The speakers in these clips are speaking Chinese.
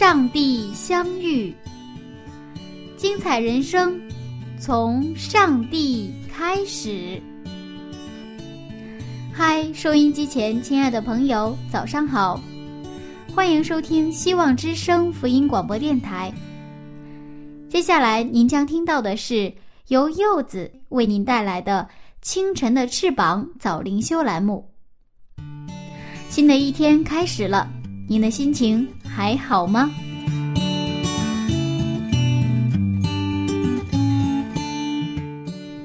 上帝相遇，精彩人生从上帝。开始，嗨，收音机前亲爱的朋友，早上好，欢迎收听希望之声福音广播电台。接下来您将听到的是由柚子为您带来的《清晨的翅膀》早灵修栏目。新的一天开始了，您的心情还好吗？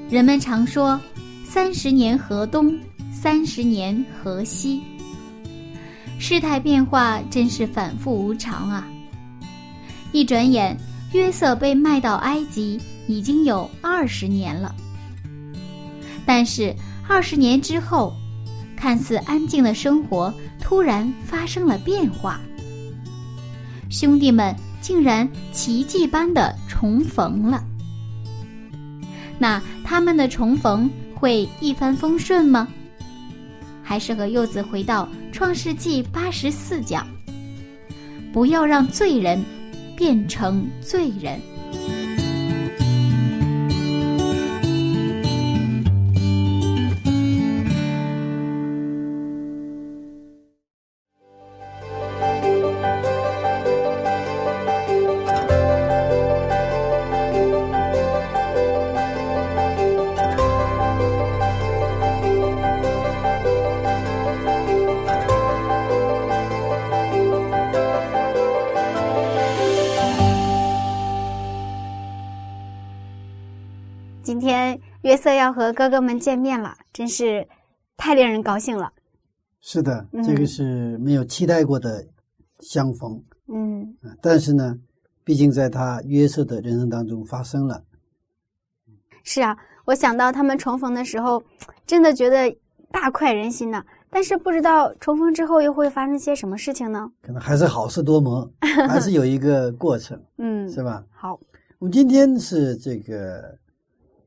人们常说：“三十年河东，三十年河西。”事态变化真是反复无常啊！一转眼，约瑟被卖到埃及已经有二十年了。但是二十年之后，看似安静的生活突然发生了变化。兄弟们竟然奇迹般的重逢了。那他们的重逢会一帆风顺吗？还是和柚子回到创世纪八十四讲？不要让罪人变成罪人。要和哥哥们见面了，真是太令人高兴了。是的，嗯这个是没有期待过的相逢，嗯啊但是呢，毕竟在他约瑟的人生当中发生了。是啊，我想到他们重逢的时候，真的觉得大快人心呢。但是不知道重逢之后又会发生些什么事情呢？可能还是好事多磨，还是有一个过程，嗯，是吧？好，我们今天是这个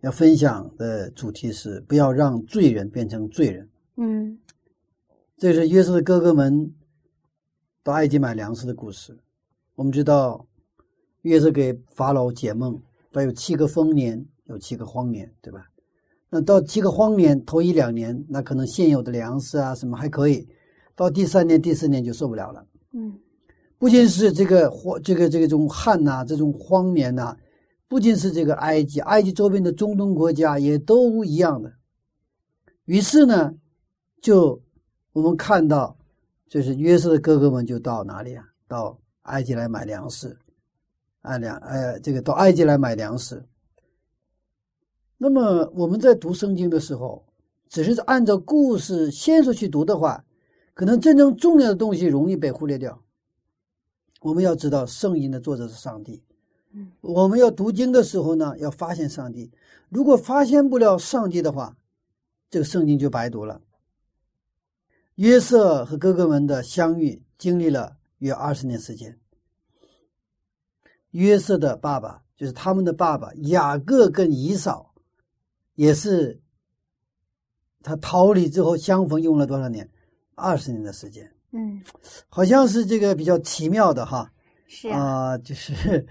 要分享的主题是不要让罪人变成罪人。嗯这是约瑟的哥哥们到埃及买粮食的故事。我们知道，约瑟给法老解梦，他有七个丰年，有七个荒年，对吧？那到七个荒年头一两年，那可能现有的粮食啊什么还可以，到第三年、第四年就受不了了。嗯不仅是这个荒，这个这个这种旱呐、这种荒年呐、不仅是这个埃及，埃及周边的中东国家也都一样的。于是呢，就我们看到，就是约瑟的哥哥们就到哪里啊？到埃及来买粮食，啊粮，呃，这个到埃及来买粮食。那么我们在读圣经的时候，只是按照故事线索去读的话，可能真正重要的东西容易被忽略掉。我们要知道，圣经的作者是上帝。嗯，我们要读经的时候呢，要发现上帝。如果发现不了上帝的话，这个圣经就白读了。约瑟和哥哥们的相遇经历了约二十年时间。约瑟的爸爸就是他们的爸爸雅各跟以扫，也是他逃离之后相逢用了多少年？二十年的时间。嗯，好像是这个比较奇妙的哈是啊，啊、就是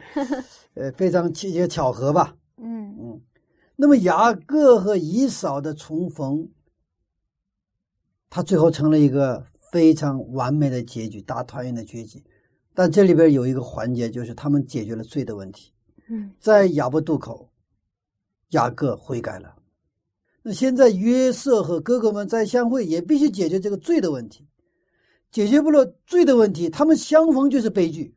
呃非常奇一个巧合吧。嗯嗯，那么雅各和以嫂的重逢，他最后成了一个非常完美的结局，大团圆的结局。但这里边有一个环节，就是他们解决了罪的问题，嗯在雅伯渡口，雅各悔改了。那现在约瑟和哥哥们再相会，也必须解决这个罪的问题。解决不了罪的问题，他们相逢就是悲剧。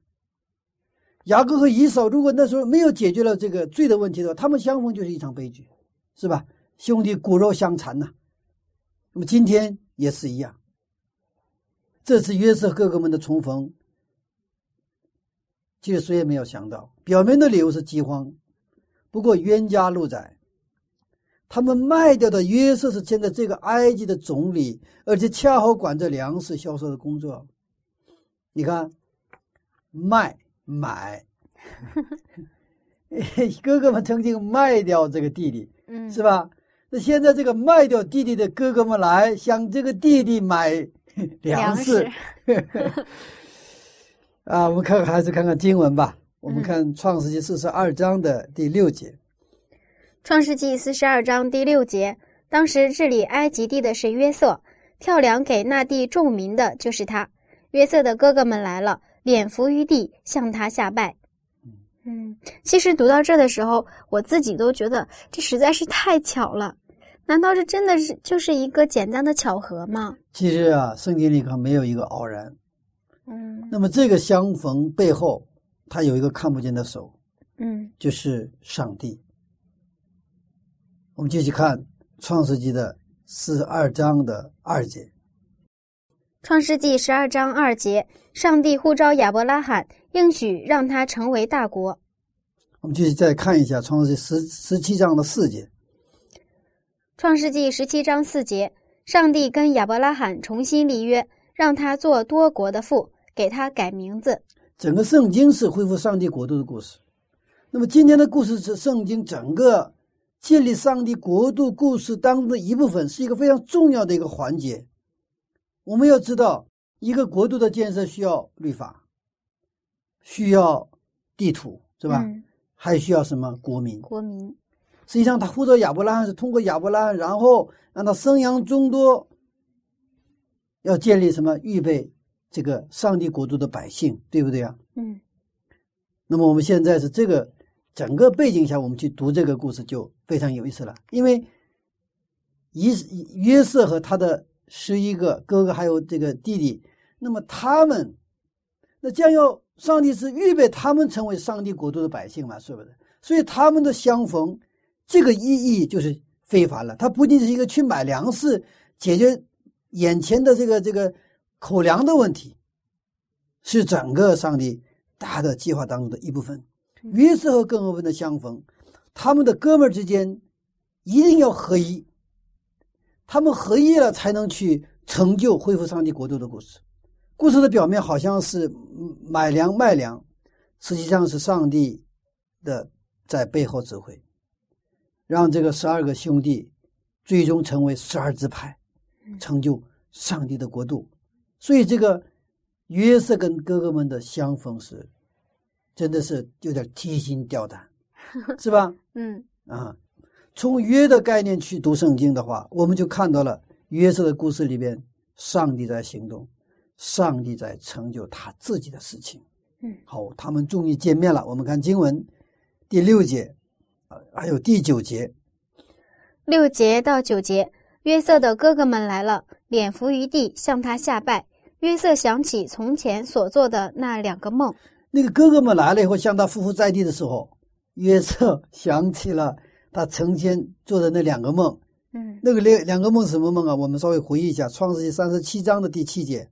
雅各和以扫如果那时候没有解决了这个罪的问题的话，他们相逢就是一场悲剧，是吧？兄弟骨肉相残呐。那么今天也是一样。这次约瑟哥哥们的重逢，其实谁也没有想到，表面的理由是饥荒，不过冤家路窄。他们卖掉的约瑟是现在这个埃及的总理，而且恰好管着粮食销售的工作。你看，卖买，哥哥们曾经卖掉这个弟弟，嗯，是吧？那现在这个卖掉弟弟的哥哥们来向这个弟弟买 粮食，啊，我们看还是看看经文吧。我们看创世纪四十二章的第六节。创世纪四十二章第六节，当时治理埃及地的是约瑟，跳梁给那地众民的就是他。约瑟的哥哥们来了，脸伏于地，向他下拜。嗯，其实读到这的时候，我自己都觉得这实在是太巧了。难道这真的是就是一个简单的巧合吗？其实啊，圣经里可没有一个偶然。嗯那么这个相逢背后，他有一个看不见的手，嗯就是上帝。我们继续看创世纪的四十二章的二节。创世纪十二章二节，上帝呼召亚伯拉罕，应许让他成为大国。我们继续再看一下创世纪十十七章的四节。创世纪十七章四节，上帝跟亚伯拉罕重新立约，让他做多国的父，给他改名字。整个圣经是恢复上帝国度的故事。那么今天的故事是圣经整个建立上帝国度故事当中的一部分，是一个非常重要的一个环节。我们要知道，一个国度的建设需要律法，需要地图，是吧？嗯还需要什么国民？国民。实际上，他呼召亚伯拉罕是通过亚伯拉罕，然后让他生养众多，要建立什么？预备这个上帝国度的百姓，对不对啊？嗯那么我们现在是这个整个背景下，我们去读这个故事就非常有意思了。因为以约瑟和他的十一个哥哥还有这个弟弟，那么他们那将要上帝是预备他们成为上帝国度的百姓嘛，是不是？所以他们的相逢，这个意义就是非凡了。他不仅是一个去买粮食，解决眼前的这个这个口粮的问题，是整个上帝大的计划当中的一部分。约瑟和哥哥们的相逢，他们的哥们之间一定要合一，他们合一了才能去成就恢复上帝国度的故事。故事的表面好像是嗯买粮卖粮，实际上是上帝的在背后指挥，让这个十二个兄弟最终成为十二支派，成就上帝的国度。所以这个约瑟跟哥哥们的相逢时，真的是有点提心吊胆，是吧？嗯啊，从约的概念去读圣经的话，我们就看到了约瑟的故事里边，上帝在行动，上帝在成就他自己的事情。嗯，好，他们终于见面了。我们看经文第六节，啊，还有第九节。六节到九节，约瑟的哥哥们来了，脸伏于地，向他下拜。约瑟想起从前所做的那两个梦，那个哥哥们来了以后，向他匍匐在地的时候，约瑟想起了他曾经做的那两个梦。嗯那个两两个梦是什么梦啊？我们稍微回忆一下，《创世纪》三十七章的第七节。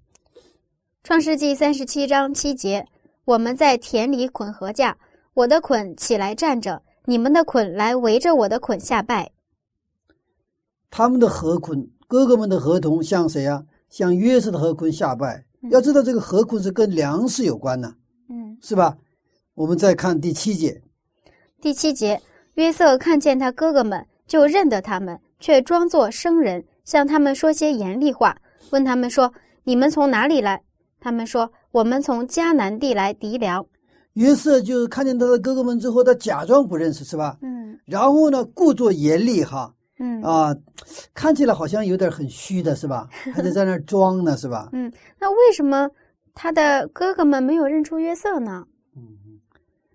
创世纪三十七章七节，我们在田里捆禾架，我的捆起来站着，你们的捆来围着我的捆下拜。他们的河捆，哥哥们的合同向谁啊？向约瑟的河捆下拜。要知道，这个河捆是跟粮食有关的，嗯，是吧？我们再看第七节，第七节，约瑟看见他哥哥们，就认得他们，却装作生人，向他们说些严厉话，问他们说：“你们从哪里来？”他们说：“我们从迦南地来籴粮。约瑟就看见他的哥哥们之后，他假装不认识，是吧”？嗯然后呢，故作严厉，哈嗯啊，看起来好像有点很虚的，是吧？还得在那装呢，是吧？嗯，那为什么他的哥哥们没有认出约瑟呢？嗯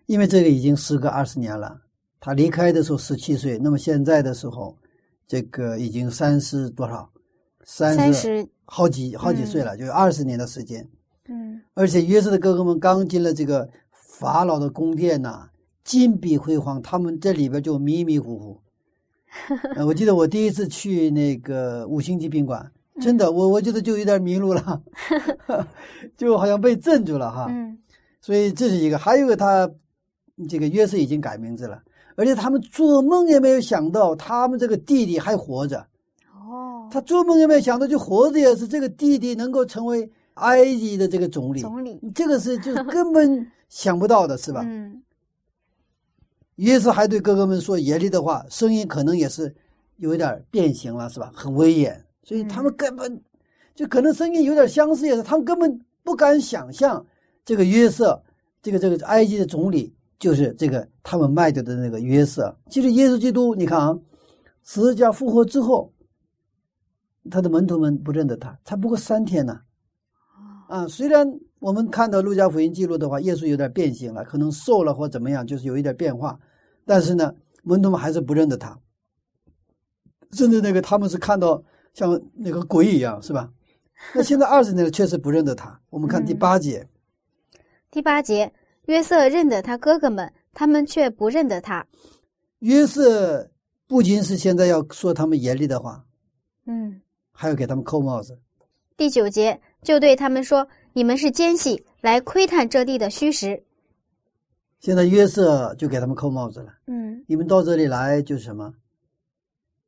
因为这个已经时隔二十年了，他离开的时候十七岁，那么现在的时候，这个已经三十多少？三三十，好几好几岁了，就二十年的时间。嗯而且约瑟的哥哥们刚进了这个法老的宫殿呐、金碧辉煌，他们这里边就迷迷糊糊。呃我记得我第一次去那个五星级宾馆，真的，我我觉得就有点迷路了，就好像被镇住了哈。嗯所以这是一个，还有一个他这个约瑟已经改名字了，而且他们做梦也没有想到他们这个弟弟还活着，哦，他做梦也没有想到就活着也是这个弟弟能够成为埃及的这个总理，总理这个是就是根本想不到的是吧？嗯约瑟还对哥哥们说严厉的话，声音可能也是有一点变形了，是吧？很威严，所以他们根本、就可能声音有点相似，也是他们根本不敢想象这个约瑟，这个这个埃及的总理就是这个他们卖掉的那个约瑟。其实耶稣基督，你看啊，十字架复活之后，他的门徒们不认得他，才不过三天呢。啊，虽然我们看到路加福音记录的话，耶稣有点变形了，可能瘦了或怎么样，就是有一点变化，但是呢，门徒们还是不认得他，甚至那个他们是看到像那个鬼一样，是吧？那现在二十年了，确实不认得他。我们看第八节，第八节，约瑟认得他哥哥们，他们却不认得他。约瑟不仅是现在要说他们严厉的话，嗯，还要给他们扣帽子。第九节就对他们说：“你们是奸细，来窥探这地的虚实。现在约瑟就给他们扣帽子了。”嗯，你们到这里来就是什么？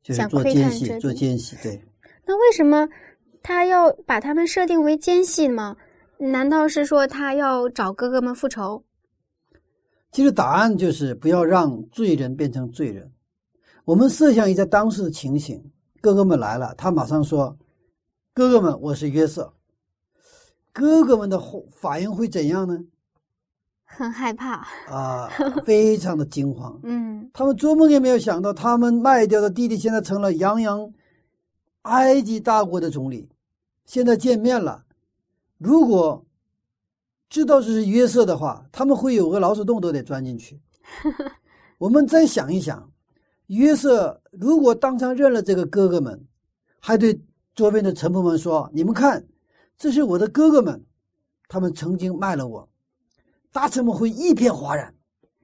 就是想做奸细，做奸细。对，那为什么他要把他们设定为奸细吗？难道是说他要找哥哥们复仇？其实答案就是不要让罪人变成罪人。我们设想一下当时的情形，哥哥们来了，他马上说：“哥哥们，我是约瑟。”哥哥们的后反应会怎样呢？很害怕。啊，非常的惊慌。嗯他们做梦也没有想到，他们卖掉的弟弟现在成了洋洋埃及大国的总理。现在见面了，如果知道这是约瑟的话，他们会有个老鼠洞都得钻进去。我们再想一想，约瑟如果当场认了这个哥哥们，还对周边的臣仆们说：“你们看，这是我的哥哥们，他们曾经卖了我。”大臣们会一片哗然。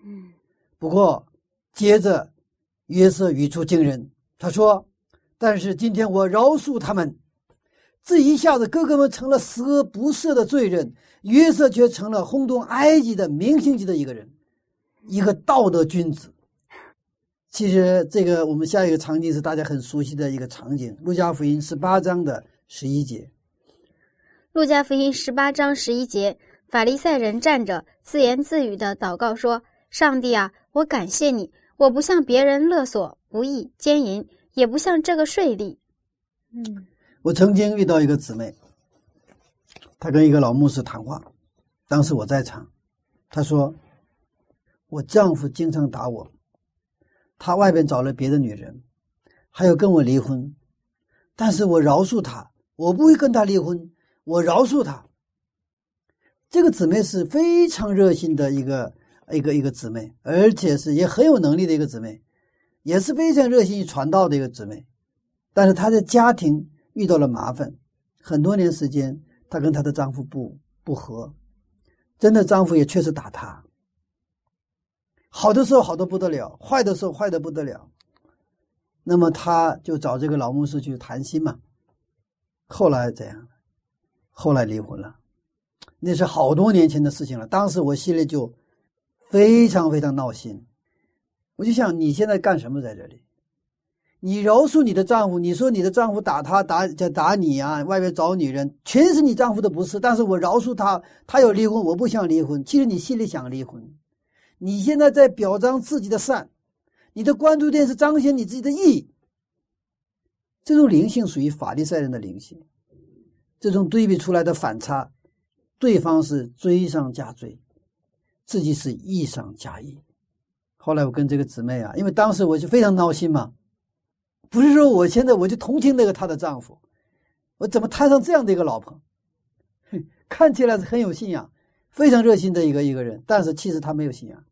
嗯不过，接着约瑟语出惊人，他说：“但是今天我饶恕他们。”这一下子，哥哥们成了十恶不赦的罪人，约瑟却成了轰动埃及的明星级的一个人，一个道德君子。其实，这个我们下一个场景是大家很熟悉的一个场景，《路加福音》十八章的十一节。路加福音十八章十一节，法利赛人站着自言自语的祷告说：“上帝啊，我感谢你，我不向别人勒索、不义、奸淫，也不向这个税吏。”嗯我曾经遇到一个姊妹，她跟一个老牧师谈话，当时我在场。她说：“我丈夫经常打我，他外边找了别的女人，还要跟我离婚，但是我饶恕他，我不会跟他离婚，我饶恕他。”这个姊妹是非常热心的一个一个一个姊妹，而且是也很有能力的一个姊妹，也是非常热心于传道的一个姊妹，但是她的家庭。遇到了麻烦，很多年时间，她跟她的丈夫不不和，真的丈夫也确实打她。好的时候好的不得了，坏的时候坏的不得了。那么她就找这个老牧师去谈心嘛。后来怎样？后来离婚了，那是好多年前的事情了。当时我心里就非常非常闹心，我就想你现在干什么在这里？你饶恕你的丈夫，你说你的丈夫打他打就打你啊，外面找女人，全是你丈夫的不是。但是我饶恕他，他要离婚，我不想离婚。其实你心里想离婚，你现在在表彰自己的善，你的关注点是彰显你自己的义。这种灵性属于法利赛人的灵性，这种对比出来的反差，对方是罪上加罪，自己是义上加义。后来我跟这个姊妹啊，因为当时我就非常闹心嘛。不是说我现在我就同情那个她的丈夫，我怎么摊上这样的一个老婆？看起来是很有信仰、非常热心的一个一个人，但是其实他没有信仰，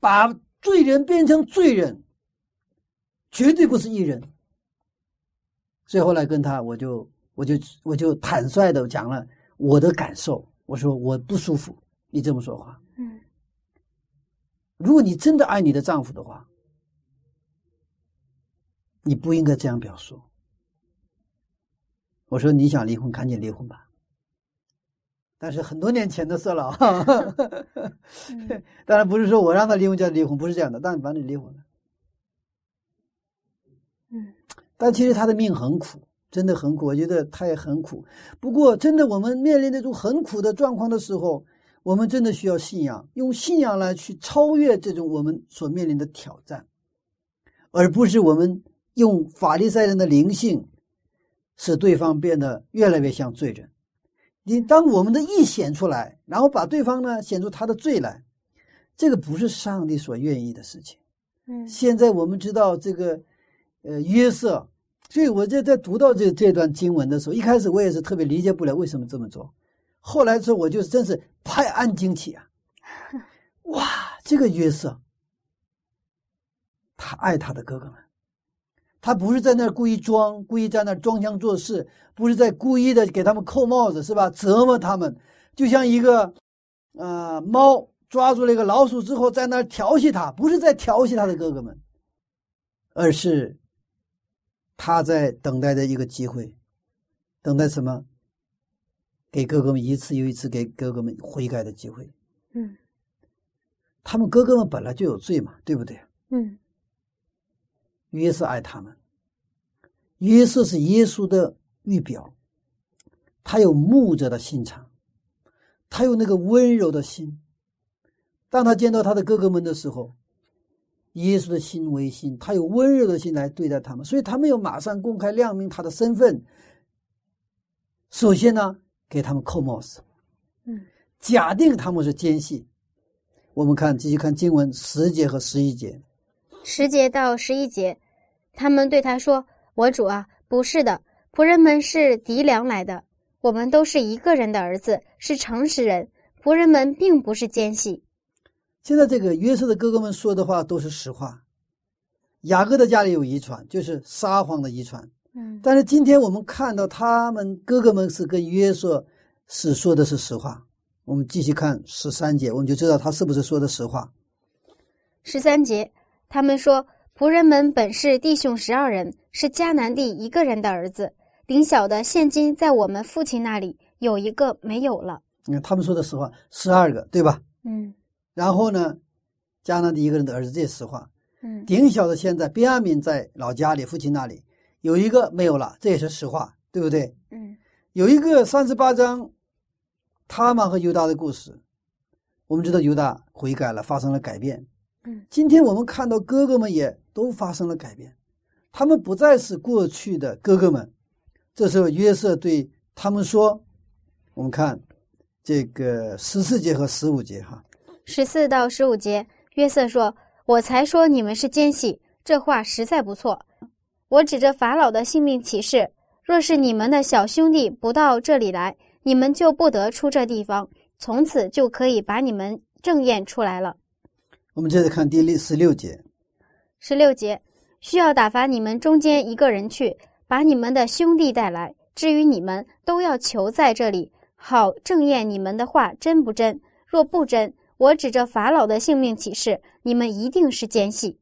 把罪人变成罪人，绝对不是艺人。所以后来跟他，我就我就我就坦率的讲了我的感受，我说我不舒服，你这么说话。嗯如果你真的爱你的丈夫的话，你不应该这样表述。我说你想离婚，赶紧离婚吧。但是很多年前的事了，当然不是说我让他离婚就离婚，不是这样的，但反正离婚了。嗯，但其实他的命很苦，真的很苦，我觉得他也很苦。不过，真的我们面临那种很苦的状况的时候，我们真的需要信仰，用信仰来去超越这种我们所面临的挑战，而不是我们用法利赛人的灵性，使对方变得越来越像罪人。你当我们的义显出来，然后把对方呢显出他的罪来，这个不是上帝所愿意的事情。嗯现在我们知道这个，呃，约瑟，所以我在在读到这这段经文的时候，一开始我也是特别理解不了为什么这么做，后来之后我就真是拍案惊奇啊！哇，这个约瑟，他爱他的哥哥们，他不是在那儿故意装，故意在那儿装腔作势，不是在故意的给他们扣帽子，是吧？折磨他们，就像一个，呃，猫抓住了一个老鼠之后，在那儿调戏他，不是在调戏他的哥哥们，而是他在等待着一个机会，等待什么？给哥哥们一次又一次给哥哥们悔改的机会。嗯他们哥哥们本来就有罪嘛，对不对？嗯约瑟爱他们，约瑟是耶稣的预表，他有牧者的心肠，他有那个温柔的心。当他见到他的哥哥们的时候，耶稣的心为心，他有温柔的心来对待他们，所以他没有马上公开亮明他的身份。首先呢，给他们扣帽子，嗯假定他们是奸细。我们看继续看经文十节和十一节。十节到十一节，他们对他说：“我主啊，不是的，仆人们是敌粮来的，我们都是一个人的儿子，是诚实人，仆人们并不是奸细。现在这个约瑟的哥哥们说的话都是实话。雅各的家里有遗传，就是撒谎的遗传。嗯但是今天我们看到他们哥哥们是跟约瑟是说的是实话。我们继续看十三节，我们就知道他是不是说的实话。十三节，他们说：“仆人们本是弟兄十二人，是迦南地一个人的儿子。顶小的现今在我们父亲那里，有一个没有了。你看他们说的实话，十二个对吧？”嗯然后呢，迦南地一个人的儿子，这是实话。嗯顶小的现在边阿敏在老家里，父亲那里有一个没有了，这也是实话，对不对？嗯有一个三十八章，他玛和犹大的故事，我们知道犹大悔改了，发生了改变。嗯今天我们看到哥哥们也都发生了改变，他们不再是过去的哥哥们。这时候约瑟对他们说：“我们看这个十四节和十五节哈，十四到十五节，约瑟说：“我才说你们是奸细，这话实在不错。我指着法老的性命起誓，若是你们的小兄弟不到这里来，你们就不得出这地方，从此就可以把你们正验出来了。”我们接着看第六十六节。十六节，需要打发你们中间一个人去，把你们的兄弟带来。至于你们，都要求在这里，好正验你们的话真不真。若不真，我指着法老的性命起誓，你们一定是奸细。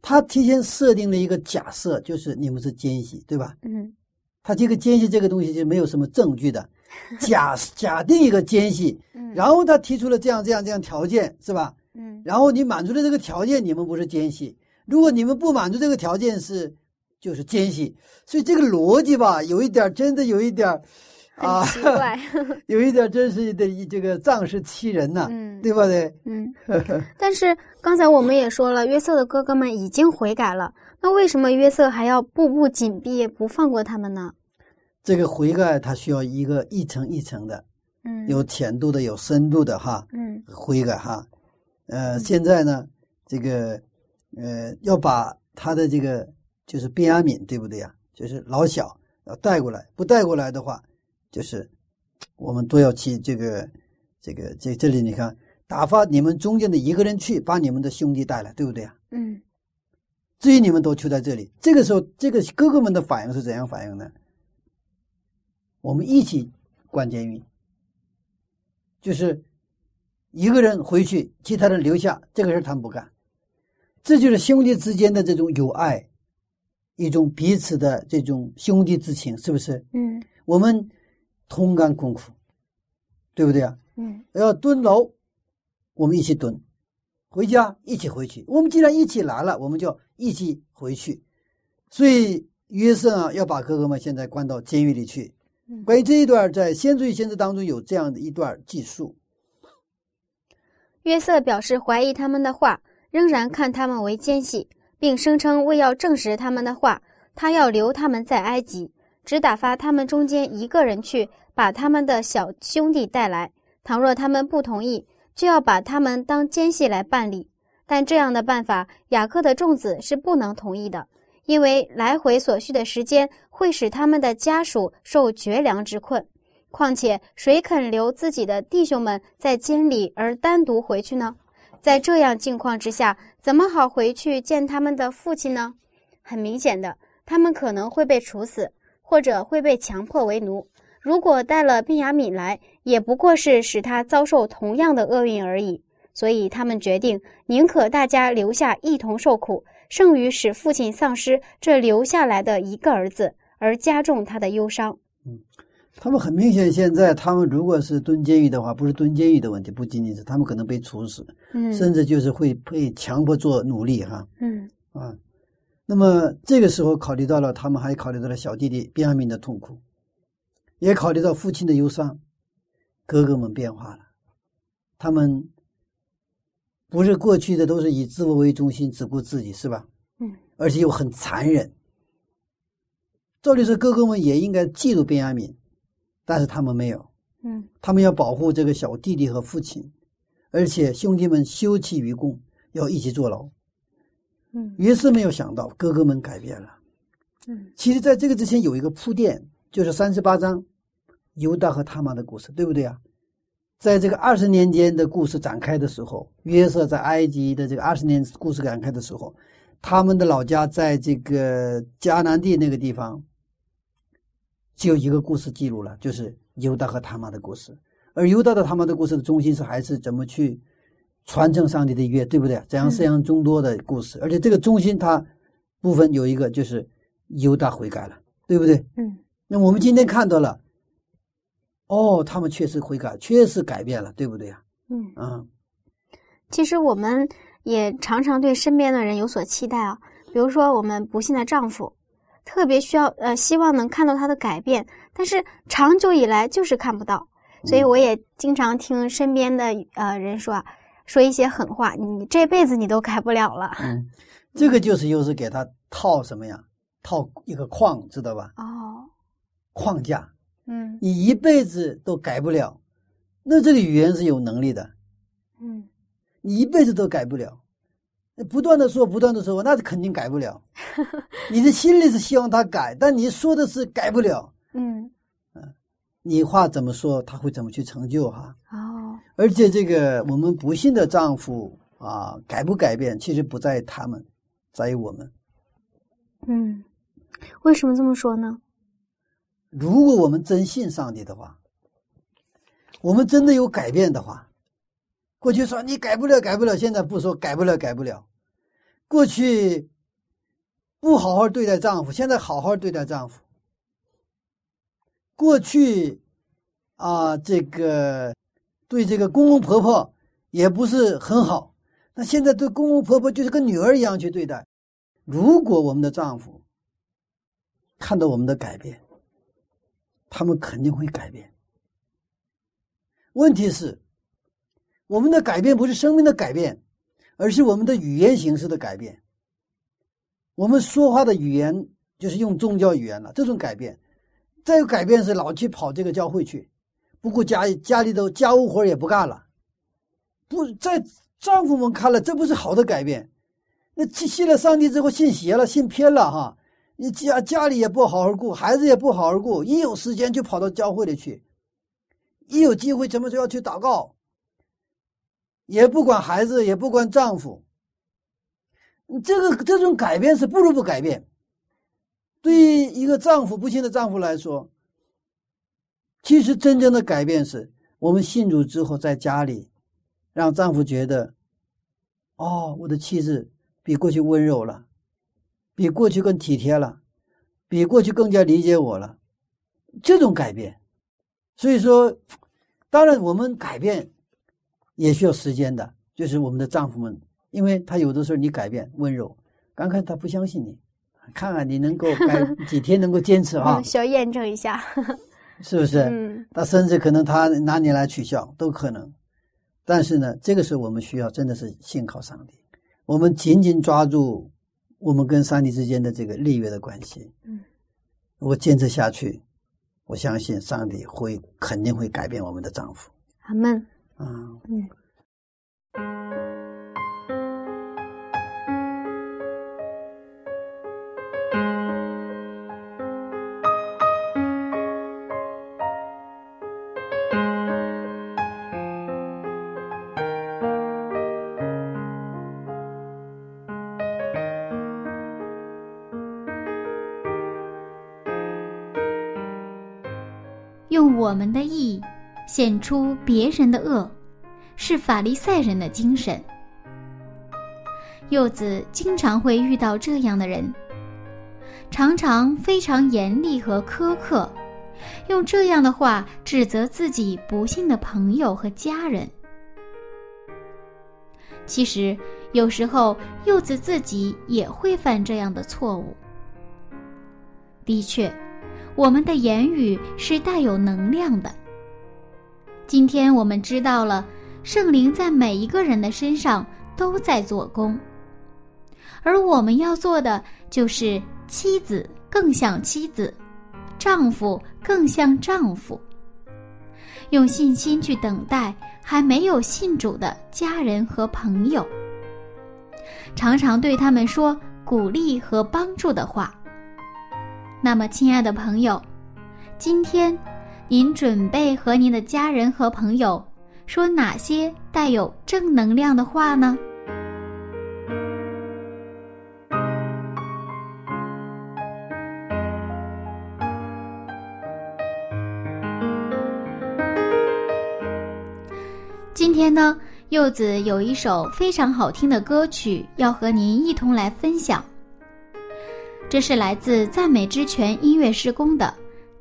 他提前设定了一个假设，就是你们是奸细，对吧？嗯他这个奸细这个东西就没有什么证据的，假假定一个奸细，嗯然后他提出了这样这样这样条件，是吧？嗯然后你满足了这个条件，你们不是奸细；如果你们不满足这个条件是，就是奸细。所以这个逻辑吧，有一点真的有一点，啊，奇怪。有一点真是的，这个仗势欺人呐、嗯对不？对，嗯，但是刚才我们也说了，约瑟的哥哥们已经悔改了，那为什么约瑟还要步步紧逼，不放过他们呢？这个悔改它需要一个一层一层的，嗯，有浅度的，有深度的哈。嗯悔改哈，呃，现在呢，这个呃，要把他的这个就是便雅敏，对不对呀？就是老小要带过来，不带过来的话，就是我们都要去这个这个这这里你看，打发你们中间的一个人去，把你们的兄弟带来，对不对呀？嗯至于你们都去在这里，这个时候，这个哥哥们的反应是怎样反应呢？我们一起关监狱，就是一个人回去，其他人留下，这个事他们不干。这就是兄弟之间的这种友爱，一种彼此的这种兄弟之情，是不是？嗯我们同甘共苦，对不对啊？嗯要蹲楼，我们一起蹲；回家一起回去。我们既然一起来了，我们就一起回去。所以约瑟啊，要把哥哥们现在关到监狱里去。嗯关于这一段，在《先知与先知》当中有这样的一段记述。约瑟表示怀疑他们的话，仍然看他们为奸细，并声称为要证实他们的话，他要留他们在埃及，只打发他们中间一个人去把他们的小兄弟带来。倘若他们不同意，就要把他们当奸细来办理。但这样的办法，雅各的众子是不能同意的，因为来回所需的时间会使他们的家属受绝粮之困。况且，谁肯留自己的弟兄们在监里而单独回去呢？在这样境况之下，怎么好回去见他们的父亲呢？很明显的，他们可能会被处死，或者会被强迫为奴。如果带了便雅敏来，也不过是使他遭受同样的厄运而已。所以他们决定，宁可大家留下一同受苦，胜于使父亲丧失这留下来的一个儿子，而加重他的忧伤。他们很明显，现在他们如果是蹲监狱的话，不是蹲监狱的问题，不仅仅是他们可能被处死，嗯甚至就是会被强迫做奴隶哈嗯啊。那么这个时候考虑到了，他们还考虑到了小弟弟便雅悯的痛苦，也考虑到父亲的忧伤，哥哥们变化了，他们不是过去的都是以自我为中心，只顾自己，是吧？嗯，而且又很残忍。照理说，哥哥们也应该嫉妒便雅悯，但是他们没有。嗯他们要保护这个小弟弟和父亲，而且兄弟们休戚与共，要一起坐牢。嗯约瑟没有想到哥哥们改变了。嗯其实，在这个之前有一个铺垫，就是三十八章犹大和他玛的故事，对不对啊？在这个二十年间的故事展开的时候，约瑟在埃及的这个二十年故事展开的时候，他们的老家在这个迦南地那个地方，只有一个故事记录了，就是犹大和他妈的故事。而犹大的他妈的故事的中心是还是怎么去传承上帝的约，对不对？怎样饲养众多的故事，而且这个中心它部分有一个就是犹大悔改了，对不对？嗯那我们今天看到了，哦，他们确实悔改，确实改变了，对不对啊？嗯。嗯其实我们也常常对身边的人有所期待啊，比如说我们不幸的丈夫，特别需要呃希望能看到他的改变，但是长久以来就是看不到，所以我也经常听身边的呃人说啊，说一些狠话，你这辈子你都改不了了。嗯，这个就是又是给他套什么呀？套一个框，知道吧？哦，框架，嗯你一辈子都改不了，那这个语言是有能力的，嗯你一辈子都改不了，不断的说，不断的说，那肯定改不了。你的心里是希望他改，但你说的是改不了，嗯，你话怎么说，他会怎么去成就哈？哦，而且这个我们不幸的丈夫啊，改不改变，其实不在于他们，在于我们。嗯，为什么这么说呢？如果我们真信上帝的话，我们真的有改变的话，过去说你改不了，改不了，现在不说改不了，改不了。过去不好好对待丈夫，现在好好对待丈夫。过去啊，这个对这个公公婆婆也不是很好，那现在对公公婆婆就是跟女儿一样去对待。如果我们的丈夫看到我们的改变，他们肯定会改变。问题是，我们的改变不是生命的改变，而是我们的语言形式的改变。我们说话的语言就是用宗教语言了，这种改变。再有改变是老去跑这个教会去，不顾家家里头家务活也不干了，不在丈夫们看来这不是好的改变。那信了上帝之后信邪了，信偏了哈。你家家里也不好好顾，孩子也不好好顾，一有时间就跑到教会里去，一有机会什么时候要去祷告，也不管孩子，也不管丈夫。这个这种改变是不如不改变。对于一个丈夫不幸的丈夫来说，其实真正的改变是我们信主之后，在家里让丈夫觉得，哦，我的妻子比过去温柔了，比过去更体贴了，比过去更加理解我了。这种改变，所以说，当然我们改变也需要时间的，就是我们的丈夫们，因为他有的时候你改变温柔，刚开始他不相信你，看看你能够改 几天能够坚持啊，需要验证一下，是不是？嗯，他甚至可能他拿你来取笑都可能，但是呢，这个时候我们需要真的是信靠上帝，我们紧紧抓住我们跟上帝之间的这个立约的关系，嗯，如果坚持下去。我相信上帝会肯定会改变我们的丈夫。阿门。啊，嗯。用我们的义显出别人的恶，是法利赛人的精神。柚子经常会遇到这样的人，常常非常严厉和苛刻，用这样的话指责自己不幸的朋友和家人。其实，有时候柚子自己也会犯这样的错误。的确。我们的言语是带有能量的。今天我们知道了，圣灵在每一个人的身上都在做工，而我们要做的就是妻子更像妻子，丈夫更像丈夫，用信心去等待还没有信主的家人和朋友，常常对他们说鼓励和帮助的话。那么，亲爱的朋友，今天您准备和您的家人和朋友说哪些带有正能量的话呢？今天呢，柚子有一首非常好听的歌曲要和您一同来分享。这是来自赞美之泉音乐施工的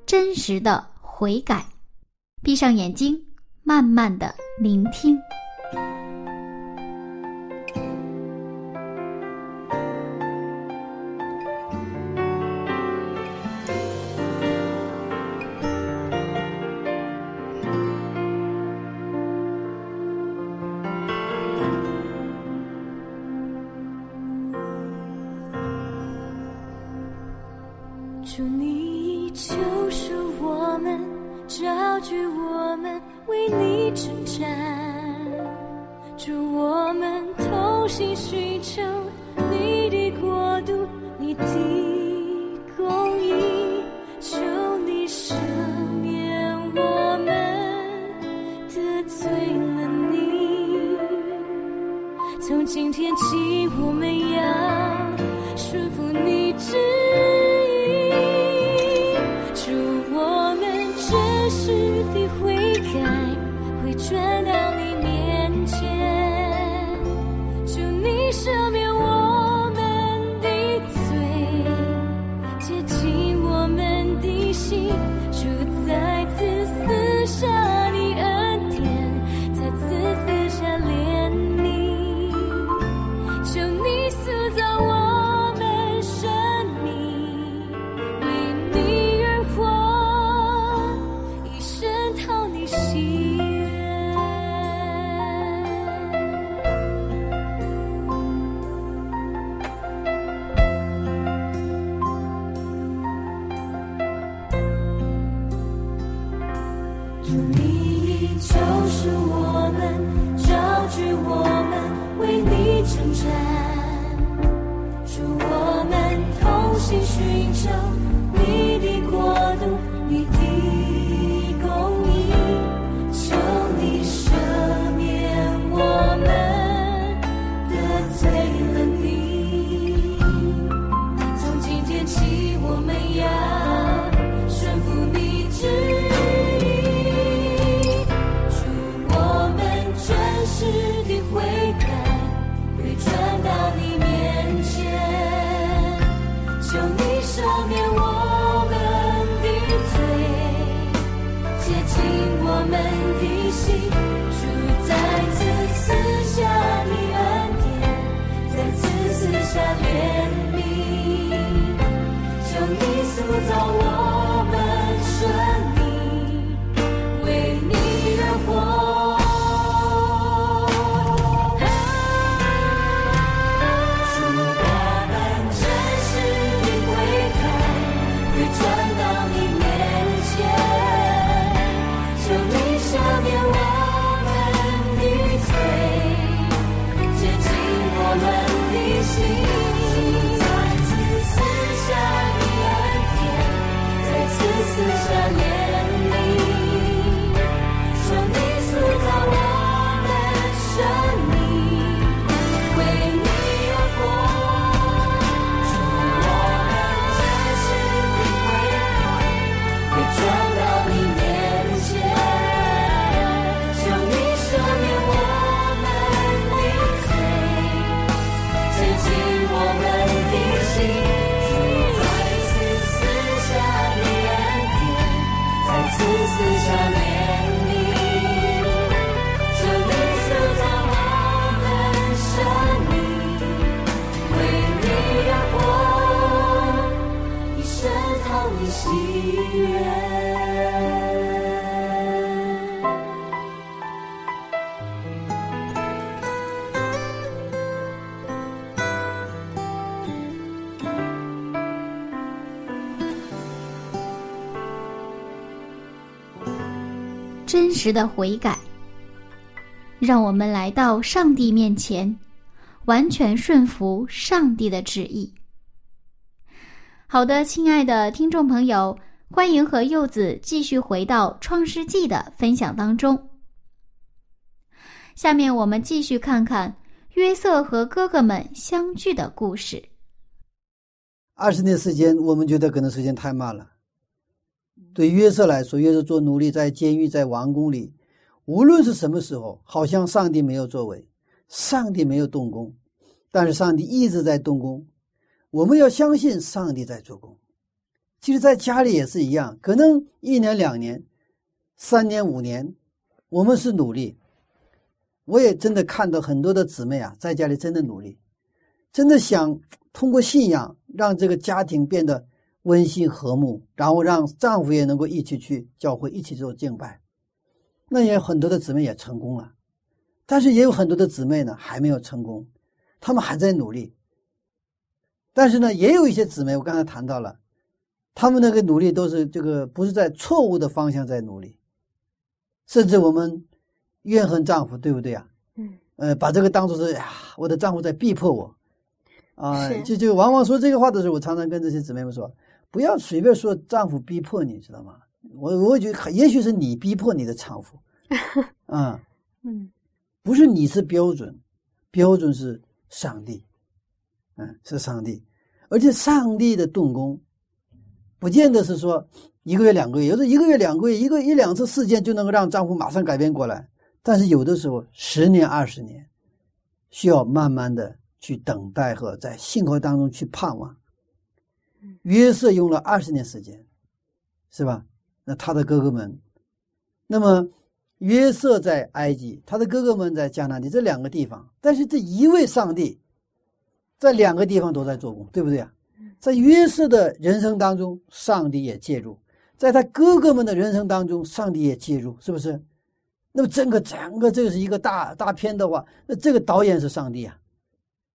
真实的悔改。闭上眼睛，慢慢的聆听。值得悔改，让我们来到上帝面前，完全顺服上帝的旨意。好的，亲爱的听众朋友，欢迎和柚子继续回到《创世纪》的分享当中。下面我们继续看看约瑟和哥哥们相聚的故事。二十年时间，我们觉得可能时间太慢了。对约瑟来说，约瑟做奴隶，在监狱，在王宫里，无论是什么时候，好像上帝没有作为，上帝没有动工，但是上帝一直在动工。我们要相信上帝在做工。其实，在家里也是一样，可能一年、两年、三年、五年，我们是努力。我也真的看到很多的姊妹啊，在家里真的努力，真的想通过信仰让这个家庭变得温馨和睦，然后让丈夫也能够一起去教会，一起做敬拜。那也有很多的姊妹也成功了，但是也有很多的姊妹呢还没有成功，她们还在努力。但是呢，也有一些姊妹，我刚才谈到了，她们那个努力都是这个不是在错误的方向在努力，甚至我们怨恨丈夫，对不对啊？嗯，呃，把这个当做是呀，我的丈夫在逼迫我，啊、是。就就往往说这个话的时候，我常常跟这些姊妹们说，不要随便说丈夫逼迫你，知道吗？我我觉得也许是你逼迫你的丈夫，啊、嗯不是你是标准，标准是上帝，嗯，是上帝，而且上帝的动工，不见得是说一个月两个月，有时候一个月两个月，一个一两次事件就能够让丈夫马上改变过来，但是有的时候十年二十年，需要慢慢的去等待和在信号当中去盼望。约瑟用了二十年时间，是吧？那他的哥哥们，那么约瑟在埃及，他的哥哥们在迦南地这两个地方，但是这一位上帝，在两个地方都在做工，对不对啊？在约瑟的人生当中，上帝也介入；在他哥哥们的人生当中，上帝也介入，是不是？那么整个整个这个是一个大大片的话，那这个导演是上帝啊，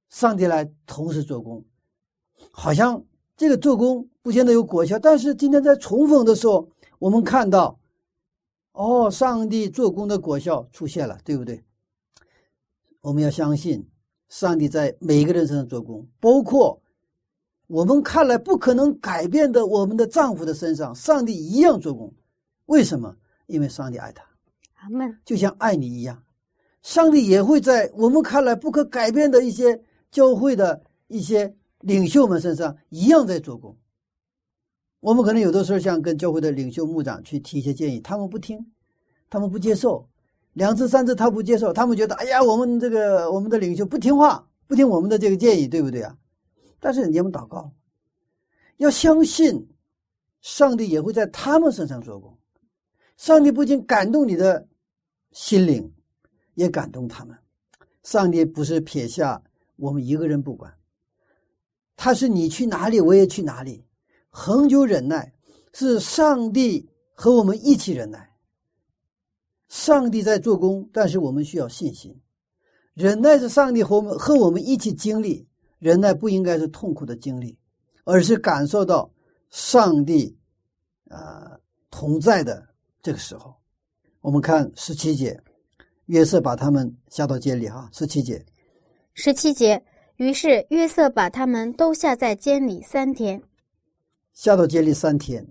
上帝来同时做工，好像这个做工不见得有果效，但是今天在重逢的时候，我们看到，哦，上帝做工的果效出现了，对不对？我们要相信上帝在每一个人身上做工，包括我们看来不可能改变的我们的丈夫的身上，上帝一样做工。为什么？因为上帝爱他。阿门。就像爱你一样，上帝也会在我们看来不可改变的一些教会的一些领袖们身上一样在做工。我们可能有的时候想跟教会的领袖、牧长去提一些建议，他们不听，他们不接受，两次、三次他不接受，他们觉得哎呀，我们这个我们的领袖不听话，不听我们的这个建议，对不对啊？但是你们祷告，要相信，上帝也会在他们身上做工。上帝不仅感动你的心灵，也感动他们。上帝不是撇下我们一个人不管，他是你去哪里我也去哪里，恒久忍耐是上帝和我们一起忍耐。上帝在做工，但是我们需要信心。忍耐是上帝和我们和我们一起经历，忍耐不应该是痛苦的经历，而是感受到上帝啊同在的这个时候。我们看十七节，约瑟把他们下到监里哈。十七节，十七节，于是约瑟把他们都下在监里三天。下到监里三天。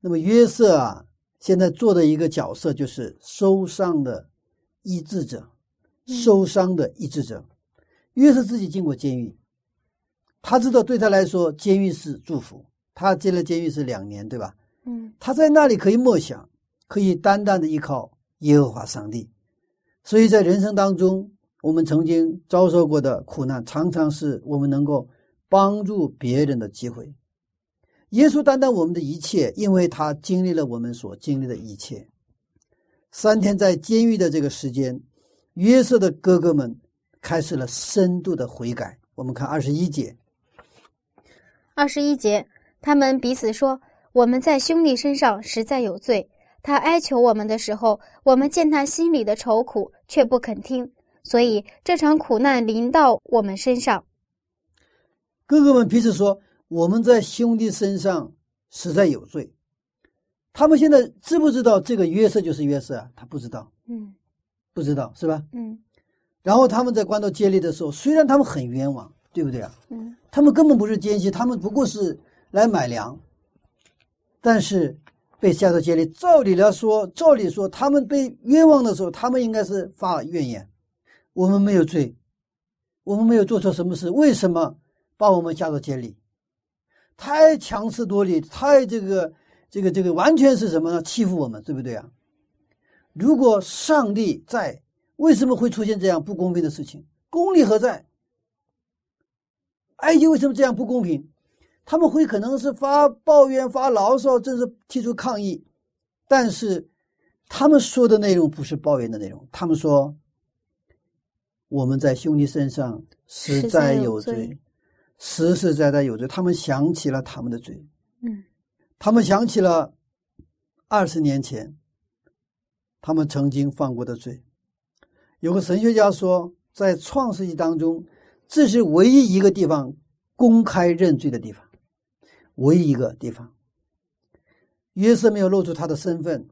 那么约瑟啊，现在做的一个角色就是受伤的医治者。受伤的医治者，约瑟自己进过监狱，他知道对他来说，监狱是祝福。他进了监狱是两年，对吧？嗯，他在那里可以默想，可以单单的依靠耶和华上帝。所以在人生当中，我们曾经遭受过的苦难，常常是我们能够帮助别人的机会。耶稣担当我们的一切，因为他经历了我们所经历的一切。三天在监狱的这个时间。约瑟的哥哥们开始了深度的悔改。我们看二十一节。二十一节，他们彼此说：“我们在兄弟身上实在有罪。他哀求我们的时候，我们见他心里的愁苦，却不肯听。所以这场苦难临到我们身上。”哥哥们彼此说：“我们在兄弟身上实在有罪。”他们现在知不知道这个约瑟就是约瑟啊？他不知道。嗯。不知道是吧？嗯，然后他们在关到监里的时候，虽然他们很冤枉，对不对啊？嗯，他们根本不是奸细，他们不过是来买粮。但是被下到监里，照理来说，照理说，他们被冤枉的时候，他们应该是发怨言：我们没有罪，我们没有做错什么事，为什么把我们加到监里？太强词夺理，太这个这个这个，完全是什么呢？欺负我们，对不对啊？如果上帝在，为什么会出现这样不公平的事情？公理何在？埃及为什么这样不公平？他们会可能是发抱怨、发牢骚，甚至提出抗议，但是他们说的内容不是抱怨的内容。他们说：“我们在兄弟身上实在有罪，实实在在有罪。”他们想起了他们的罪，嗯，他们想起了二十年前。他们曾经犯过的罪，有个神学家说，在创世纪当中，这是唯一一个地方公开认罪的地方，唯一一个地方。约瑟没有露出他的身份，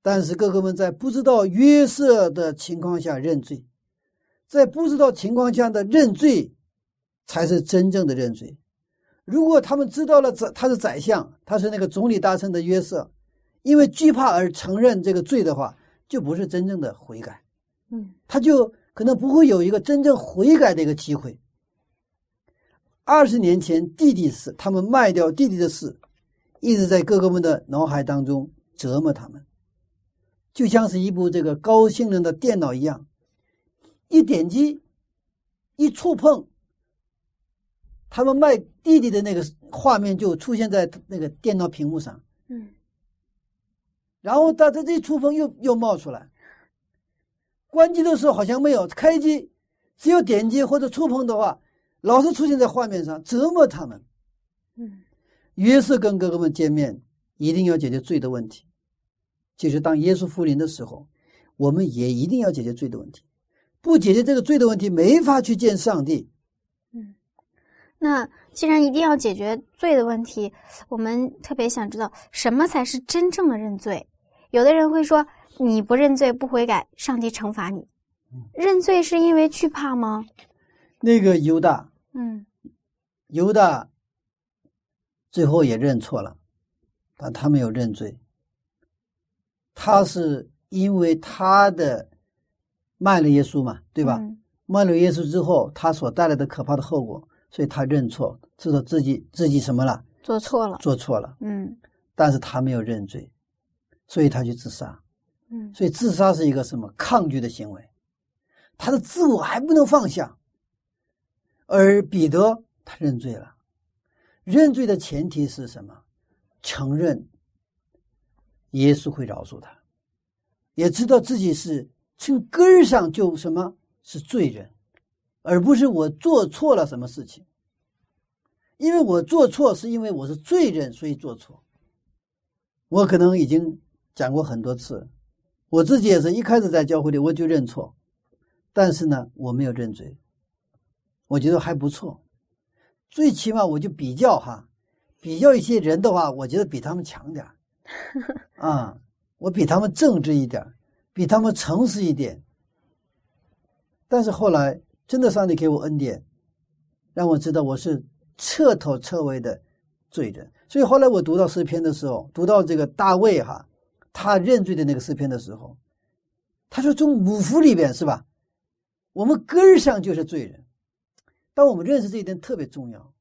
但是哥哥们在不知道约瑟的情况下认罪，在不知道情况下的认罪，才是真正的认罪。如果他们知道了宰他是宰相，他是那个总理大臣的约瑟，因为惧怕而承认这个罪的话。就不是真正的悔改，嗯，他就可能不会有一个真正悔改的一个机会。二十年前弟弟死，他们卖掉弟弟的事，一直在哥哥们的脑海当中折磨他们，就像是一部这个高性能的电脑一样，一点击，一触碰，他们卖弟弟的那个画面就出现在那个电脑屏幕上，嗯。然后他他这一触碰又又冒出来，关机的时候好像没有，开机只有点击或者触碰的话，老是出现在画面上折磨他们。嗯，约瑟跟哥哥们见面，一定要解决罪的问题。其实当耶稣复临的时候，我们也一定要解决罪的问题。不解决这个罪的问题，没法去见上帝。嗯，那既然一定要解决罪的问题，我们特别想知道什么才是真正的认罪。有的人会说：“你不认罪、不悔改，上帝惩罚你。”认罪是因为惧怕吗？那个犹大，嗯，犹大最后也认错了，但他没有认罪。他是因为他的卖了耶稣嘛，对吧？卖了耶稣之后，他所带来的可怕的后果，所以他认错，知道自己自己什么了？做错了，做错了。嗯，但是他没有认罪。所以他去自杀，嗯，所以自杀是一个什么抗拒的行为？他的自我还不能放下。而彼得他认罪了，认罪的前提是什么？承认耶稣会饶恕他，也知道自己是从根儿上就什么是罪人，而不是我做错了什么事情。因为我做错是因为我是罪人，所以做错。我可能已经讲过很多次，我自己也是一开始在教会里我就认错，但是呢，我没有认罪，我觉得还不错，最起码我就比较哈，比较一些人的话，我觉得比他们强点儿 啊，我比他们正直一点儿，比他们诚实一点。但是后来真的上帝给我恩典，让我知道我是。彻头彻尾的罪人，所以后来我读到诗篇的时候，读到这个大卫哈，他认罪的那个诗篇的时候，他说从母腹里边是吧，我们根上就是罪人。当我们认识这一点特别重要，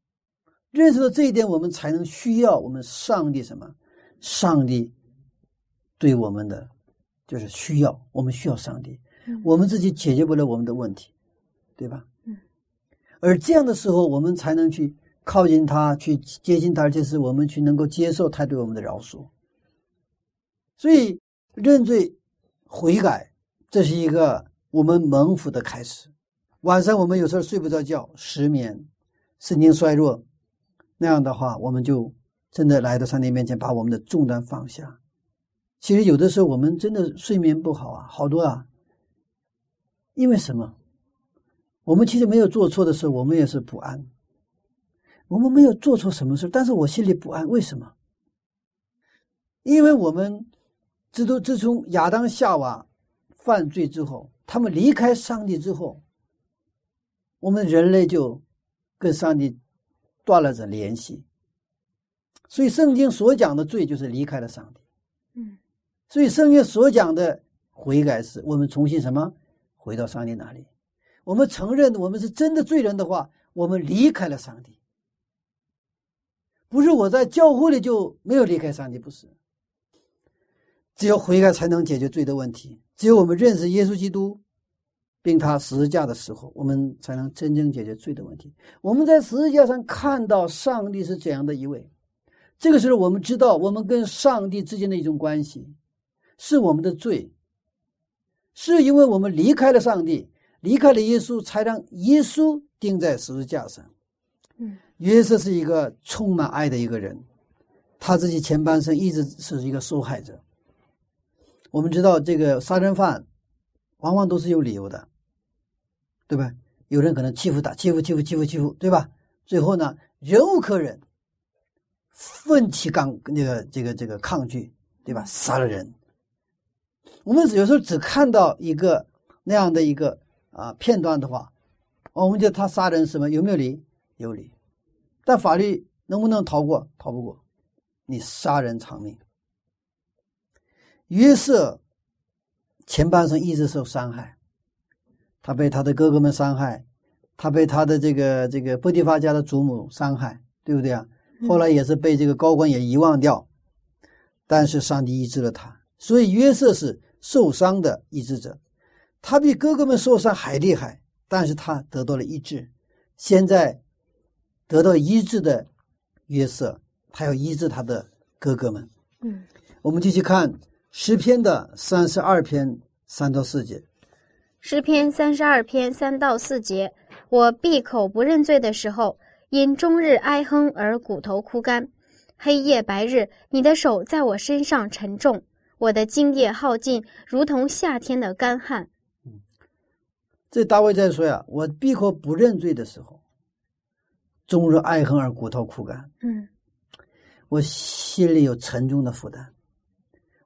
认识到这一点，我们才能需要我们上帝什么？上帝对我们的就是需要，我们需要上帝，我们自己解决不了我们的问题，对吧？嗯。而这样的时候，我们才能去。靠近他，去接近他，而且是我们去能够接受他对我们的饶恕。所以认罪悔改，这是一个我们蒙福的开始。晚上我们有时候睡不着觉，失眠，神经衰弱，那样的话，我们就真的来到上帝面前，把我们的重担放下。其实有的时候我们真的睡眠不好啊，好多啊。因为什么？我们其实没有做错的时候，我们也是不安。我们没有做错什么事，但是我心里不安。为什么？因为我们自都自从亚当夏娃犯罪之后，他们离开上帝之后，我们人类就跟上帝断了这联系。所以圣经所讲的罪就是离开了上帝。所以圣经所讲的悔改是我们重新什么回到上帝那里。我们承认我们是真的罪人的话，我们离开了上帝。不是我在教会里就没有离开上帝，不是。只有悔改才能解决罪的问题。只有我们认识耶稣基督，并他十字架的时候，我们才能真正解决罪的问题。我们在十字架上看到上帝是怎样的一位，这个时候我们知道我们跟上帝之间的一种关系，是我们的罪，是因为我们离开了上帝，离开了耶稣，才让耶稣钉在十字架上。嗯。约瑟是一个充满爱的一个人，他自己前半生一直是一个受害者。我们知道，这个杀人犯往往都是有理由的，对吧？有人可能欺负他，欺负欺负欺负欺负，对吧？最后呢，忍无可忍，奋起刚那个这个这个抗拒，对吧？杀了人。我们有时候只看到一个那样的一个啊片段的话，我们觉得他杀人什么有没有理？有理。但法律能不能逃过？逃不过。你杀人偿命。约瑟前半生一直受伤害，他被他的哥哥们伤害，他被他的这个这个波提法家的祖母伤害，对不对啊？后来也是被这个高官也遗忘掉，但是上帝医治了他，所以约瑟是受伤的医治者。他比哥哥们受伤还厉害，但是他得到了医治。现在。得到医治的约瑟，他要医治他的哥哥们。嗯，我们继续看诗篇的三十二篇三到四节。诗篇三十二篇三到四节：我闭口不认罪的时候，因终日哀哼而骨头枯干；黑夜白日，你的手在我身上沉重，我的精液耗尽，如同夏天的干旱。嗯，这大卫在说呀，我闭口不认罪的时候。终日爱恨而骨头枯干。嗯，我心里有沉重的负担，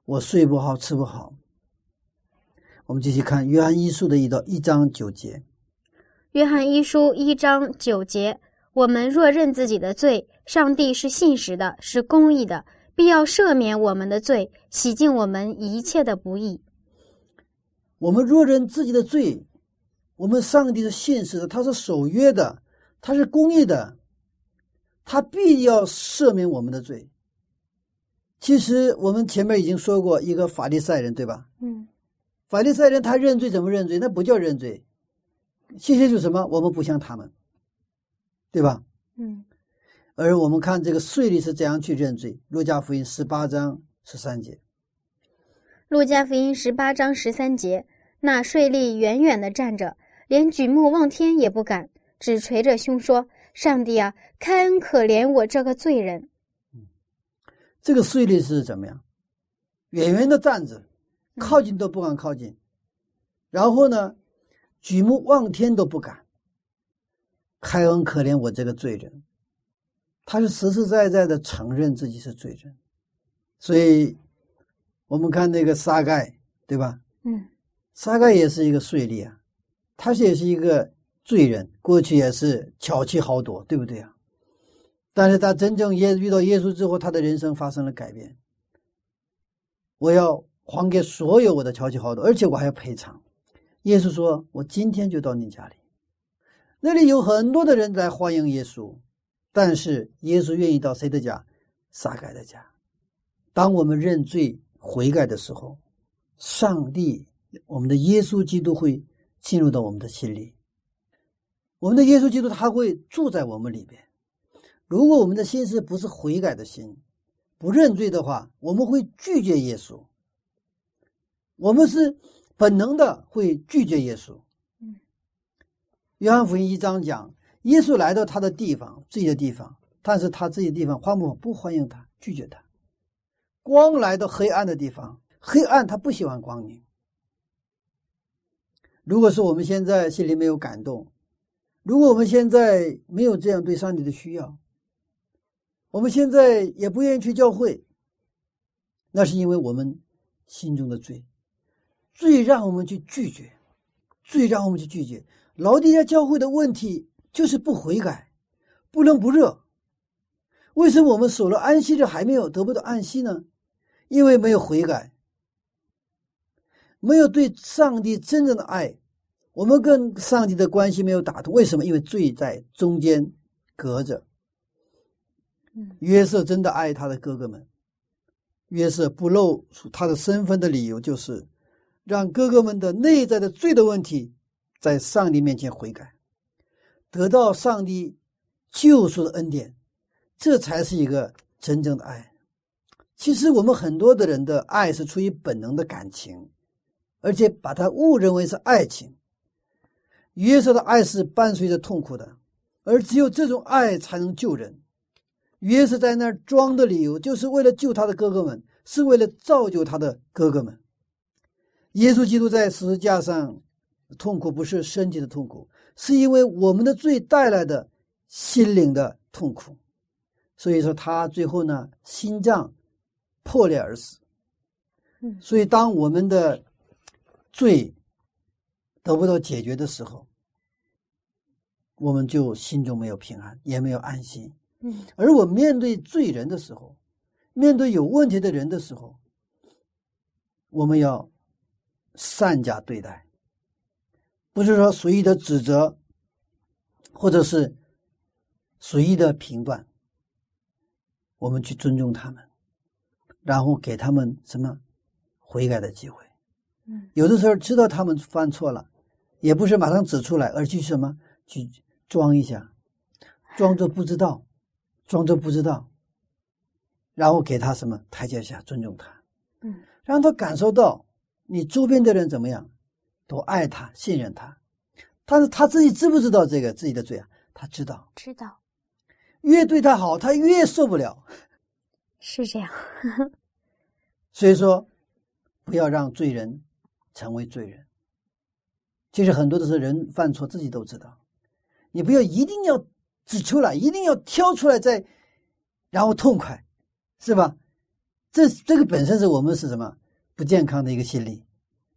我睡不好，吃不好。我们继续看《约翰一书》的一到一章九节，《约翰一书》一章九节：我们若认自己的罪，上帝是信实的，是公义的，必要赦免我们的罪，洗净我们一切的不义。我们若认自己的罪，我们上帝是信实的，他是守约的。他是公义的，他必要赦免我们的罪。其实我们前面已经说过一个法利赛人，对吧？嗯，法利赛人他认罪怎么认罪？那不叫认罪，其实就是什么？我们不像他们，对吧？嗯。而我们看这个税吏是怎样去认罪，《路加福音》十八章十三节，路加福音十八章十三节，那税吏远远的站着，连举目望天也不敢，只捶着胸说：“上帝啊，开恩可怜我这个罪人。这个税吏是怎么样？远远的站着，靠近都不敢靠近，然后呢，举目望天都不敢。开恩可怜我这个罪人，他是实实在在的承认自己是罪人，所以，我们看那个撒盖，对吧？”嗯撒盖也是一个税吏啊，他是也是一个罪人，过去也是巧妻豪夺，对不对啊？但是他真正耶遇到耶稣之后，他的人生发生了改变。我要还给所有我的巧妻豪夺，而且我还要赔偿。耶稣说：“我今天就到你家里。”那里有很多的人来欢迎耶稣，但是耶稣愿意到谁的家？撒该的家。当我们认罪悔改的时候，上帝，我们的耶稣基督会进入到我们的心里。我们的耶稣基督他会住在我们里边。如果我们的心思不是悔改的心，不认罪的话，我们会拒绝耶稣。我们是本能的会拒绝耶稣。嗯，约翰福音一章讲，耶稣来到他的地方，自己的地方，但是他自己的地方荒漠不欢迎他，拒绝他。光来到黑暗的地方，黑暗他不喜欢光明。如果是我们现在心里没有感动，如果我们现在没有这样对上帝的需要，我们现在也不愿意去教会，那是因为我们心中的罪，罪让我们去拒绝，罪让我们去拒绝。老底下教会的问题就是不悔改，不冷不热。为什么我们守了安息日还没有得不到安息呢？因为没有悔改，没有对上帝真正的爱，我们跟上帝的关系没有打通。为什么？因为罪在中间隔着。嗯约瑟真的爱他的哥哥们，约瑟不露出他的身份的理由就是让哥哥们的内在的罪的问题在上帝面前悔改，得到上帝救赎的恩典，这才是一个真正的爱。其实我们很多的人的爱是出于本能的感情，而且把它误认为是爱情。约瑟的爱是伴随着痛苦的，而只有这种爱才能救人。约瑟在那儿装的理由，就是为了救他的哥哥们，是为了造就他的哥哥们。耶稣基督在十字架上痛苦，不是身体的痛苦，是因为我们的罪带来的心灵的痛苦。所以说，他最后呢，心脏破裂而死。嗯所以，当我们的罪得不到解决的时候，我们就心中没有平安，也没有安心。嗯而我面对罪人的时候，面对有问题的人的时候，我们要善加对待，不是说随意的指责，或者是随意的评断。我们去尊重他们，然后给他们什么悔改的机会。嗯有的时候知道他们犯错了，也不是马上指出来，而去什么去装一下，装作不知道，装作不知道，然后给他什么台阶下，尊重他，嗯让他感受到你周边的人怎么样，都爱他、信任他。但是他自己知不知道这个自己的罪啊？他知道，知道越对他好，他越受不了。是这样。所以说，不要让罪人成为罪人。其实很多的时候，人犯错自己都知道，你不要一定要指出来，一定要挑出来再，然后痛快，是吧？这这个本身是我们是什么不健康的一个心理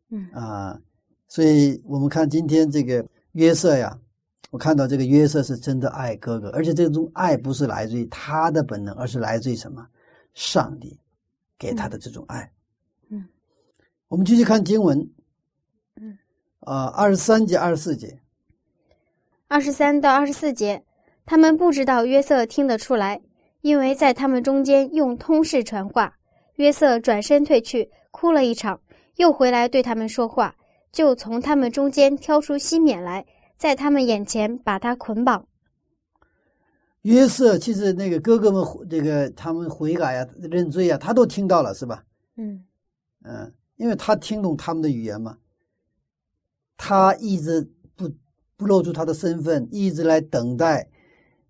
嗯啊。所以我们看今天这个约瑟呀，我看到这个约瑟是真的爱哥哥，而且这种爱不是来自于他的本能，而是来自于什么？上帝给他的这种爱。嗯，我们继续看经文。嗯，啊，二十三节、二十四节。二十三到二十四节，他们不知道约瑟听得出来，因为在他们中间用通事传话。约瑟转身退去，哭了一场，又回来对他们说话，就从他们中间挑出西缅来，在他们眼前把他捆绑。约瑟其实那个哥哥们这个他们悔改呀、认罪呀，他都听到了，是吧？嗯嗯，因为他听懂他们的语言嘛。他一直不不露出他的身份，一直来等待，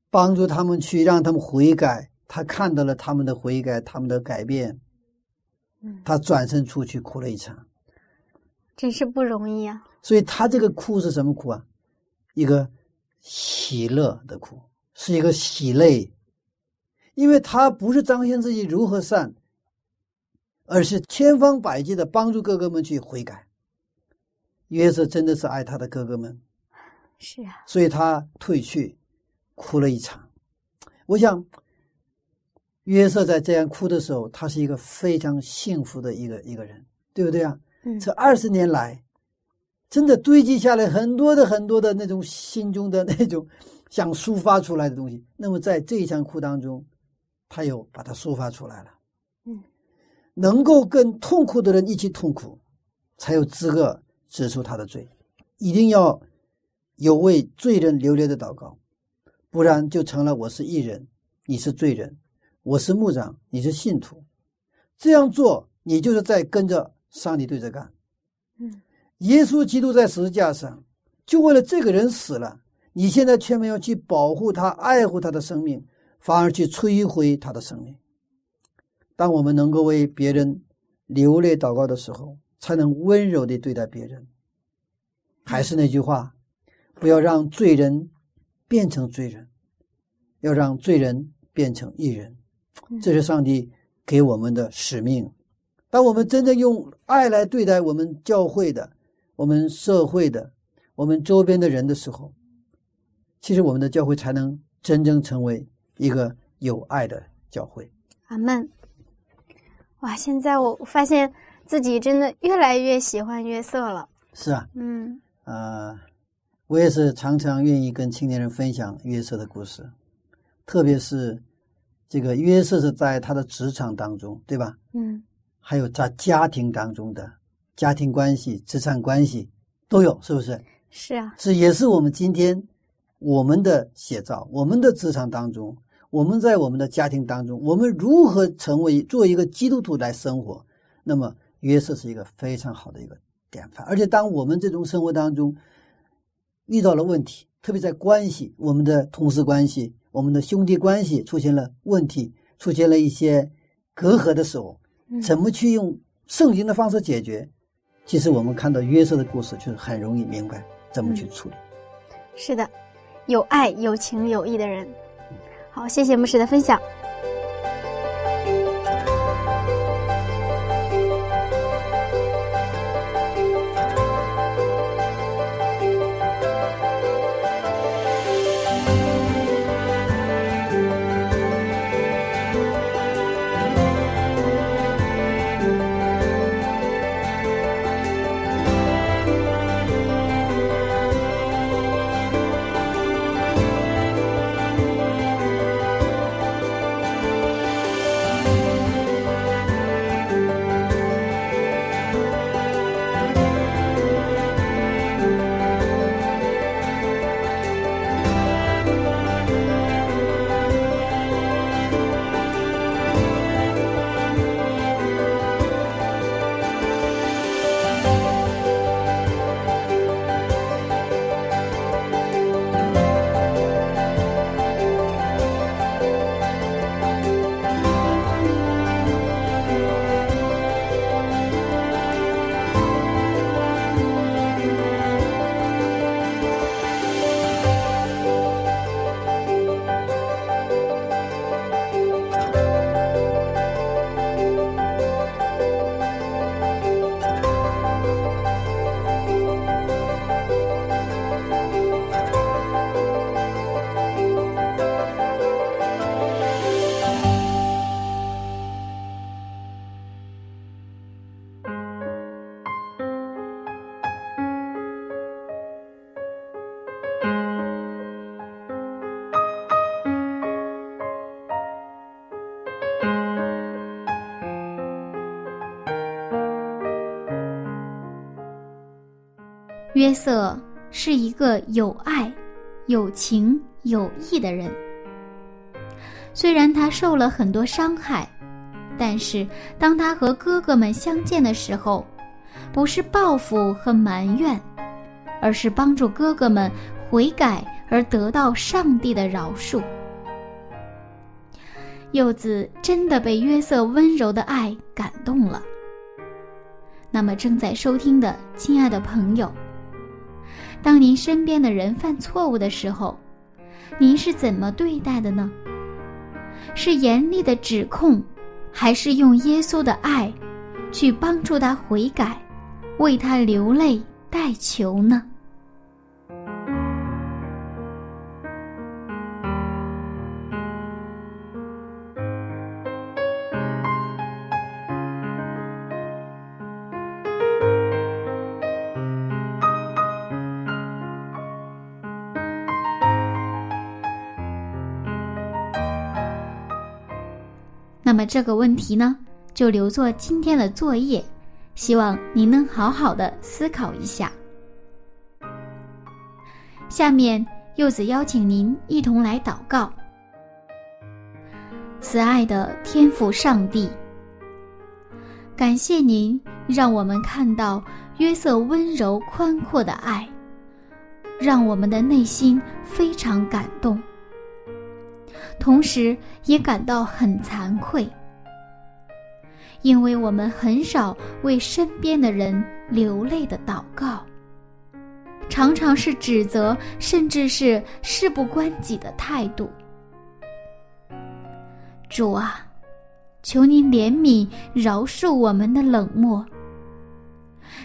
帮助他们去让他们悔改。他看到了他们的悔改，他们的改变，嗯，他转身出去哭了一场。真是不容易啊！所以他这个哭是什么哭啊？一个喜乐的哭，是一个喜泪，因为他不是彰显自己如何善，而是千方百计的帮助哥哥们去悔改。约瑟真的是爱他的哥哥们，是啊，所以他退去，哭了一场。我想，约瑟在这样哭的时候，他是一个非常幸福的一个一个人，对不对啊？嗯，这二十年来，真的堆积下来很多的很多的那种心中的 那种想抒发出来的东西。那么在这一场哭当中，他又把它抒发出来了。嗯，能够跟痛苦的人一起痛苦，才有资格指出他的罪。一定要有为罪人流泪的祷告，不然就成了我是艺人，你是罪人；我是牧长，你是信徒。这样做，你就是在跟着上帝对着干。嗯，耶稣基督在十字架上，就为了这个人死了。你现在却没有去保护他、爱护他的生命，反而去摧毁他的生命。当我们能够为别人流泪祷告的时候，才能温柔地对待别人。还是那句话，不要让罪人变成罪人，要让罪人变成义人。这是上帝给我们的使命。当我们真正用爱来对待我们教会的、我们社会的、我们周边的人的时候，其实我们的教会才能真正成为一个有爱的教会。阿门。哇，现在我发现自己真的越来越喜欢约瑟了。是啊，嗯呃，我也是常常愿意跟青年人分享约瑟的故事，特别是这个约瑟是在他的职场当中，对吧？嗯还有在家庭当中的家庭关系、职场关系都有，是不是？是啊，是也是我们今天我们的写照，我们的职场当中，我们在我们的家庭当中，我们如何成为做一个基督徒来生活？那么约瑟是一个非常好的一个典范，而且当我们这种生活当中遇到了问题，特别在关系，我们的同事关系、我们的兄弟关系出现了问题，出现了一些隔阂的时候，嗯怎么去用圣经的方式解决？其实我们看到约瑟的故事，就是很容易明白怎么去处理。是的，有爱、有情、有义的人。好，谢谢牧师的分享。约瑟是一个有爱、有情、有义的人。虽然他受了很多伤害，但是当他和哥哥们相见的时候，不是报复和埋怨，而是帮助哥哥们悔改而得到上帝的饶恕。柚子真的被约瑟温柔的爱感动了。那么，正在收听的亲爱的朋友，当您身边的人犯错误的时候，您是怎么对待的呢？是严厉的指控，还是用耶稣的爱去帮助他悔改，为他流泪代求呢？那么这个问题呢，就留作今天的作业，希望您能好好的思考一下。下面，柚子邀请您一同来祷告。慈爱的天父上帝，感谢您让我们看到约瑟温柔宽阔的爱，让我们的内心非常感动。同时也感到很惭愧，因为我们很少为身边的人流泪的祷告，常常是指责，甚至是事不关己的态度。主啊，求您怜悯饶恕我们的冷漠，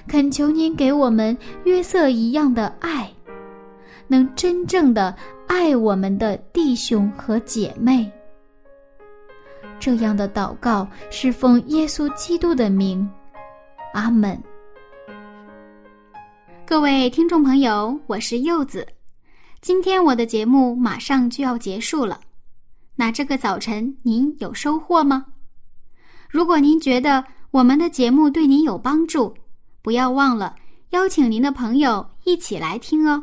恳求您给我们约瑟一样的爱，能真正的。爱我们的弟兄和姐妹，这样的祷告是奉耶稣基督的名，阿门。各位听众朋友，我是柚子，今天我的节目马上就要结束了，那这个早晨您有收获吗？如果您觉得我们的节目对您有帮助，不要忘了邀请您的朋友一起来听哦。